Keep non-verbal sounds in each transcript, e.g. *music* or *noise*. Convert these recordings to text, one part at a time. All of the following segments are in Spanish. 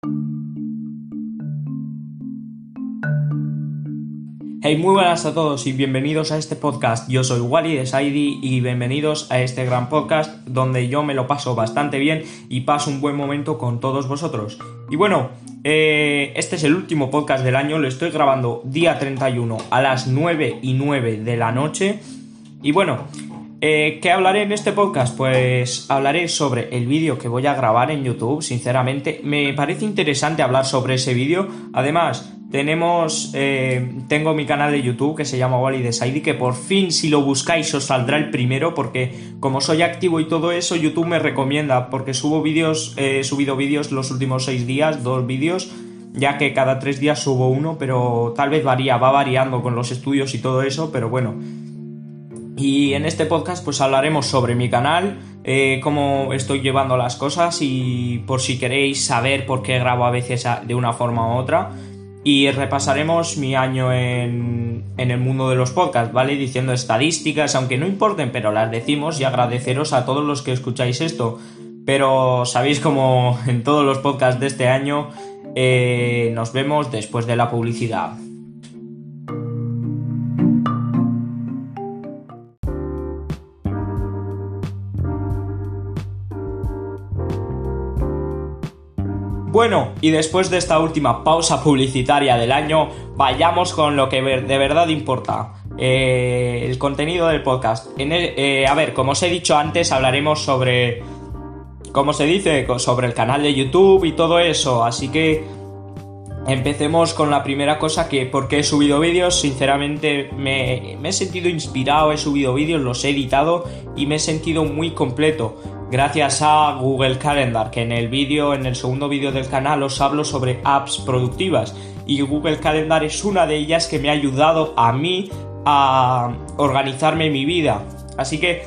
Hey, muy buenas a todos y bienvenidos a este podcast. Yo soy Wally de Saidi y bienvenidos a este gran podcast donde yo me lo paso bastante bien y paso un buen momento con todos vosotros. Y bueno, eh, este es el último podcast del año, lo estoy grabando día 31 a las 9 y 9 de la noche. Y bueno, eh, ¿qué hablaré en este podcast? Pues hablaré sobre el vídeo que voy a grabar en YouTube, sinceramente. Me parece interesante hablar sobre ese vídeo. Además, tenemos, eh, tengo mi canal de YouTube que se llama Wally de Saidi, que por fin si lo buscáis os saldrá el primero, porque como soy activo y todo eso, YouTube me recomienda, porque subo vídeos, he subido vídeos los últimos seis días, dos vídeos, ya que cada tres días subo uno, pero tal vez varía, va variando con los estudios y todo eso, pero bueno. Y en este podcast pues hablaremos sobre mi canal, eh, cómo estoy llevando las cosas y por si queréis saber por qué grabo a veces de una forma u otra y repasaremos mi año en, el mundo de los podcasts, ¿vale? Diciendo estadísticas, aunque no importen, pero las decimos y agradeceros a todos los que escucháis esto. Pero sabéis como en todos los podcasts de este año, eh, nos vemos después de la publicidad. Bueno, y después de esta última pausa publicitaria del año, vayamos con lo que de verdad importa. Eh, el contenido del podcast. Eh, a ver, como os he dicho antes, hablaremos sobre. ¿Cómo se dice? Sobre el canal de YouTube y todo eso. Así que. Empecemos con la primera cosa que porque he subido vídeos, sinceramente me, me he sentido inspirado, he subido vídeos, los he editado y me he sentido muy completo gracias a Google Calendar, que en el vídeo, en el segundo vídeo del canal os hablo sobre apps productivas y Google Calendar es una de ellas que me ha ayudado a mí a organizarme mi vida. Así que,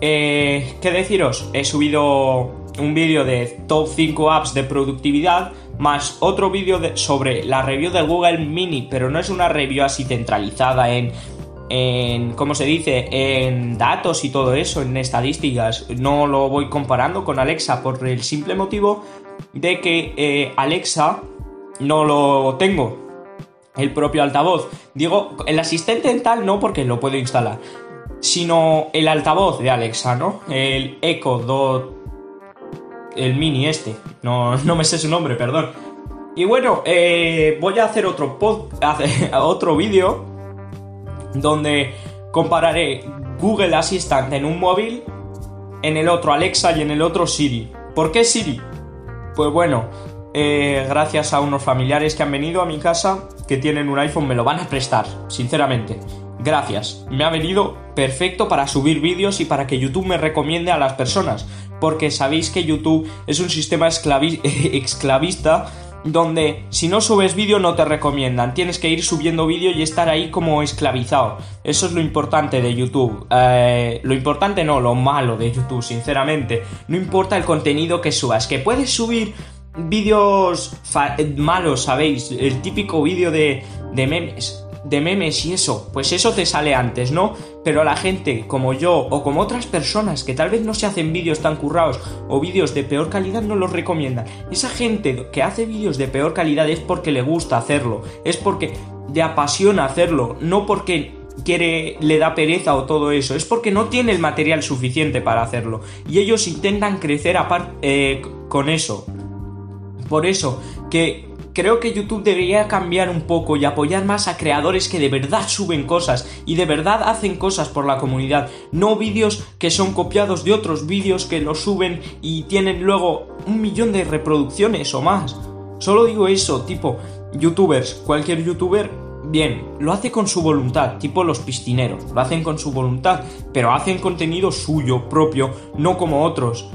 eh, ¿qué deciros? He subido un vídeo de top 5 apps de productividad más otro vídeo sobre la review de Google Mini, pero no es una review así centralizada en en, ¿cómo se dice?, en datos y todo eso, en estadísticas. No lo voy comparando con Alexa por el simple motivo de que eh, Alexa no lo tengo. El propio altavoz. Digo, el asistente dental no porque lo puedo instalar. Sino el altavoz de Alexa, ¿no? El Echo Dot. El mini este. No, *laughs* no me sé su nombre, perdón. Y bueno, eh, voy a hacer otro, pod, *laughs* otro vídeo donde compararé Google Assistant en un móvil, en el otro Alexa y en el otro Siri. ¿Por qué Siri? Pues bueno, eh, gracias a unos familiares que han venido a mi casa que tienen un iPhone, me lo van a prestar, sinceramente. Gracias, me ha venido perfecto para subir vídeos y para que YouTube me recomiende a las personas, porque sabéis que YouTube es un sistema *laughs* esclavista donde si no subes vídeo no te recomiendan, tienes que ir subiendo vídeo y estar ahí como esclavizado. Eso es lo importante de YouTube. Eh, lo importante no, lo malo de YouTube, sinceramente. No importa el contenido que subas, que puedes subir vídeos malos, ¿sabéis? El típico vídeo de, de memes de memes y eso, pues eso te sale antes, ¿no? Pero la gente como yo o como otras personas que tal vez no se hacen vídeos tan currados o vídeos de peor calidad no los recomiendan. Esa gente que hace vídeos de peor calidad es porque le gusta hacerlo, es porque le apasiona hacerlo, no porque quiere, le da pereza o todo eso, es porque no tiene el material suficiente para hacerlo. Y ellos intentan crecer aparte eh, con eso. Por eso, que creo que YouTube debería cambiar un poco y apoyar más a creadores que de verdad suben cosas y de verdad hacen cosas por la comunidad, no vídeos que son copiados de otros vídeos que los suben y tienen luego un millón de reproducciones o más. Solo digo eso, tipo, youtubers, cualquier youtuber, bien, lo hace con su voluntad, tipo los piscineros, lo hacen con su voluntad, pero hacen contenido suyo, propio, no como otros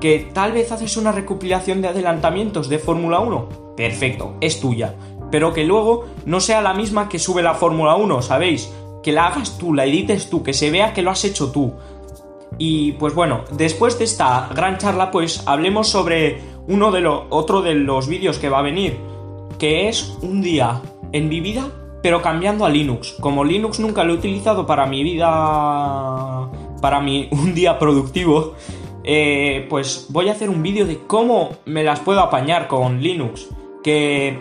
que tal vez haces una recopilación de adelantamientos de Fórmula 1, perfecto, es tuya, pero que luego no sea la misma que sube la Fórmula 1, ¿sabéis? Que la hagas tú, la edites tú, que se vea que lo has hecho tú. Y pues bueno, después de esta gran charla, pues hablemos sobre uno de los otro de los vídeos que va a venir, que es un día en mi vida, pero cambiando a Linux. Como Linux nunca lo he utilizado para mi vida, para mi *laughs* un día productivo, eh, pues voy a hacer un vídeo de cómo me las puedo apañar con Linux. Que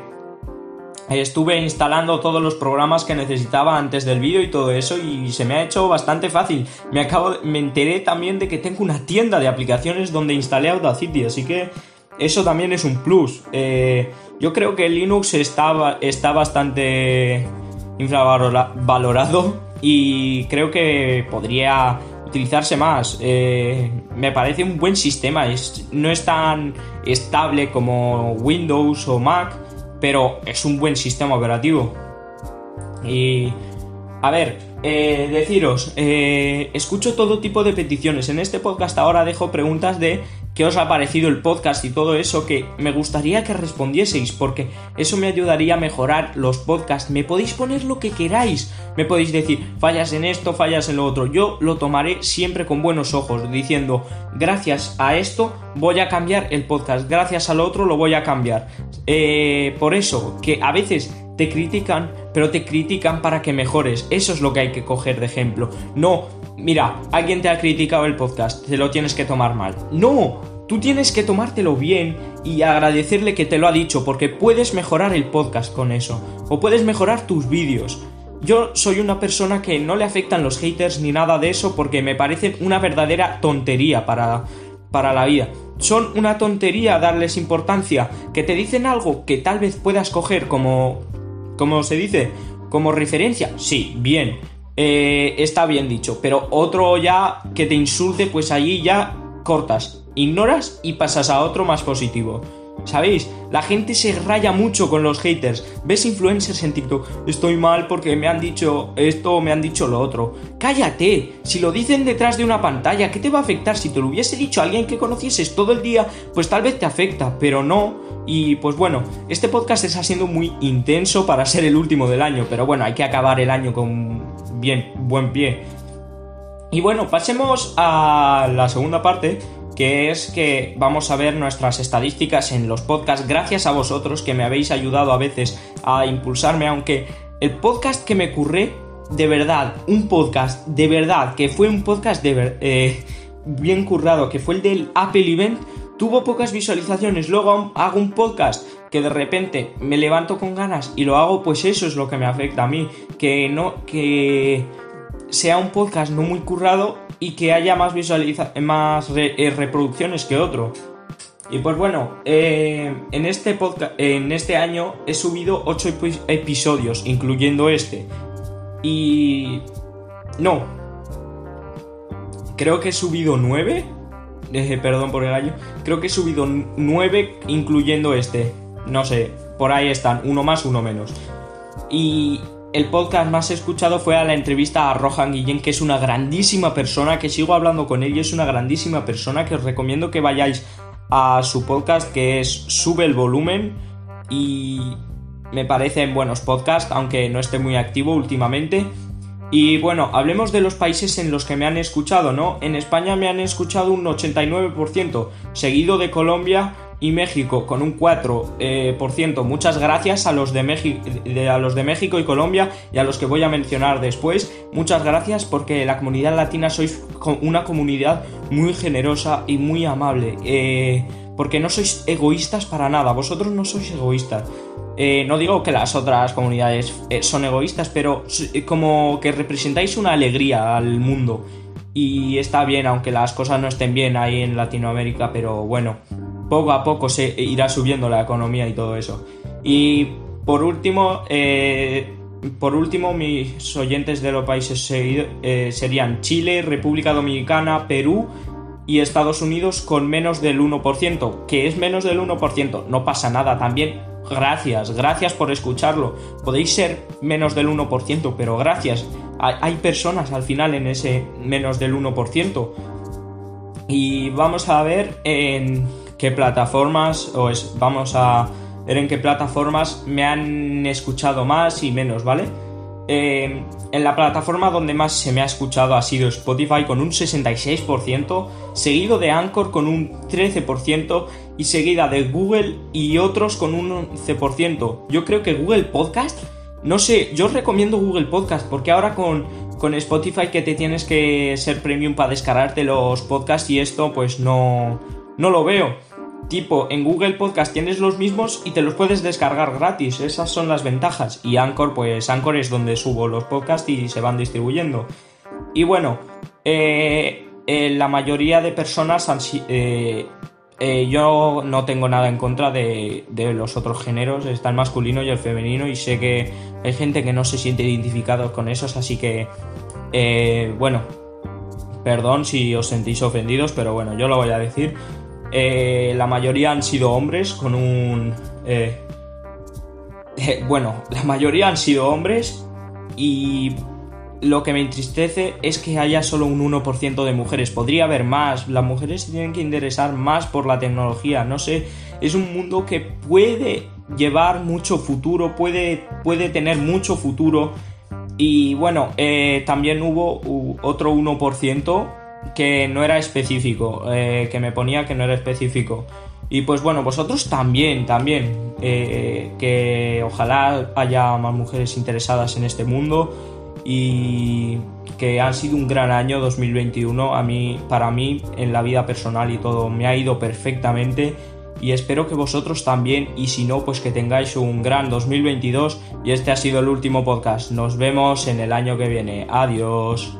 estuve instalando todos los programas que necesitaba antes del vídeo y todo eso y se me ha hecho bastante fácil. Me acabo me enteré también de que tengo una tienda de aplicaciones donde instalé Audacity, así que eso también es un plus. Eh, yo creo que Linux está, está bastante infravalorado y creo que podría utilizarse más. Eh, me parece un buen sistema, no es tan estable como Windows o Mac pero es un buen sistema operativo. Y, a ver, eh, deciros, eh, escucho todo tipo de peticiones. En este podcast ahora dejo preguntas de qué os ha parecido el podcast y todo eso que me gustaría que respondieseis porque eso me ayudaría a mejorar los podcasts. Me podéis poner lo que queráis. Me podéis decir, fallas en esto, fallas en lo otro. Yo lo tomaré siempre con buenos ojos, diciendo, gracias a esto voy a cambiar el podcast, gracias al otro lo voy a cambiar. Eh, por eso, que a veces te critican, pero te critican para que mejores. Eso es lo que hay que coger de ejemplo. No, mira, alguien te ha criticado el podcast, te lo tienes que tomar mal. No, tú tienes que tomártelo bien y agradecerle que te lo ha dicho, porque puedes mejorar el podcast con eso, o puedes mejorar tus vídeos. Yo soy una persona que no le afectan los haters ni nada de eso porque me parecen una verdadera tontería para, para la vida. Son una tontería darles importancia, que te dicen algo que tal vez puedas coger como... como se dice, como referencia. Sí, bien, eh, está bien dicho, pero otro ya que te insulte, pues allí ya cortas, ignoras y pasas a otro más positivo. ¿Sabéis? La gente se raya mucho con los haters. Ves influencers en TikTok, estoy mal porque me han dicho esto o me han dicho lo otro. Cállate, si lo dicen detrás de una pantalla, ¿qué te va a afectar? Si te lo hubiese dicho a alguien que conocieses todo el día, pues tal vez te afecta, pero no. Y pues bueno, este podcast está siendo muy intenso para ser el último del año, pero bueno, hay que acabar el año con bien, buen pie. Y bueno, pasemos a la segunda parte que es que vamos a ver nuestras estadísticas en los podcasts. Gracias a vosotros que me habéis ayudado a veces a impulsarme, aunque el podcast que me curré, de verdad, un podcast, de verdad, que fue un podcast de eh, bien currado, que fue el del Apple Event, tuvo pocas visualizaciones, luego hago un podcast que de repente me levanto con ganas y lo hago, pues eso es lo que me afecta a mí, que no, que sea un podcast no muy currado y que haya más, visualiza más eh, reproducciones que otro. Y pues bueno, eh, en, este podcast, en este año he subido 8 episodios, incluyendo este. Y... No. Creo que he subido 9. Eh, perdón por el año. Creo que he subido 9 incluyendo este. No sé, por ahí están, uno más, uno menos. Y el podcast más escuchado fue a la entrevista a Rohan Guillén, que es una grandísima persona, que sigo hablando con él y es una grandísima persona, que os recomiendo que vayáis a su podcast, que es Sube el Volumen, y me parecen buenos podcasts, aunque no esté muy activo últimamente. Y bueno, hablemos de los países en los que me han escuchado, ¿no? En España me han escuchado un 89%, seguido de Colombia y México con un 4%. Eh, Muchas gracias a los, de México, a los de México y Colombia y a los que voy a mencionar después. Muchas gracias porque la comunidad latina sois una comunidad muy generosa y muy amable. Eh, porque no sois egoístas para nada, vosotros no sois egoístas. Eh, no digo que las otras comunidades son egoístas, pero como que representáis una alegría al mundo. Y está bien, aunque las cosas no estén bien ahí en Latinoamérica, pero bueno, poco a poco se irá subiendo la economía y todo eso. Y por último, eh, por último, mis oyentes de los países eh, serían Chile, República Dominicana, Perú y Estados Unidos con menos del 1%, que es menos del 1%, no pasa nada, también gracias, gracias por escucharlo. Podéis ser menos del 1%, pero gracias. Hay personas al final en ese menos del 1%. Y vamos a ver en qué plataformas, o es, vamos a ver en qué plataformas me han escuchado más y menos, ¿vale? Eh, en la plataforma donde más se me ha escuchado ha sido Spotify con un 66%, seguido de Anchor con un 13% y seguida de Google y otros con un 11%. Yo creo que Google Podcast, no sé, yo recomiendo Google Podcast porque ahora con con Spotify que te tienes que ser premium para descargarte los podcasts y esto pues no, no lo veo. Tipo, en Google Podcast tienes los mismos y te los puedes descargar gratis. Esas son las ventajas. Y Anchor, pues Anchor es donde subo los podcasts y se van distribuyendo. Y bueno, eh, eh, la mayoría de personas han, eh, yo no tengo nada en contra de, los otros géneros, está el masculino y el femenino, y sé que hay gente que no se siente identificado con esos, así que, bueno, perdón si os sentís ofendidos, pero bueno, yo lo voy a decir. Eh, la mayoría han sido hombres con un... bueno, la mayoría han sido hombres y lo que me entristece es que haya solo un 1% de mujeres. Podría haber más. Las mujeres se tienen que interesar más por la tecnología. No sé, es un mundo que puede llevar mucho futuro, puede, puede tener mucho futuro. Y bueno, eh, también hubo otro 1% que no era específico, eh, que me ponía que no era específico. Y pues bueno, vosotros también, también, eh, que ojalá haya más mujeres interesadas en este mundo y que han sido un gran año 2021 a mí para mí en la vida personal y todo me ha ido perfectamente y espero que vosotros también. Y si no pues que tengáis un gran 2022 y este ha sido el último podcast. Nos vemos en el año que viene. Adiós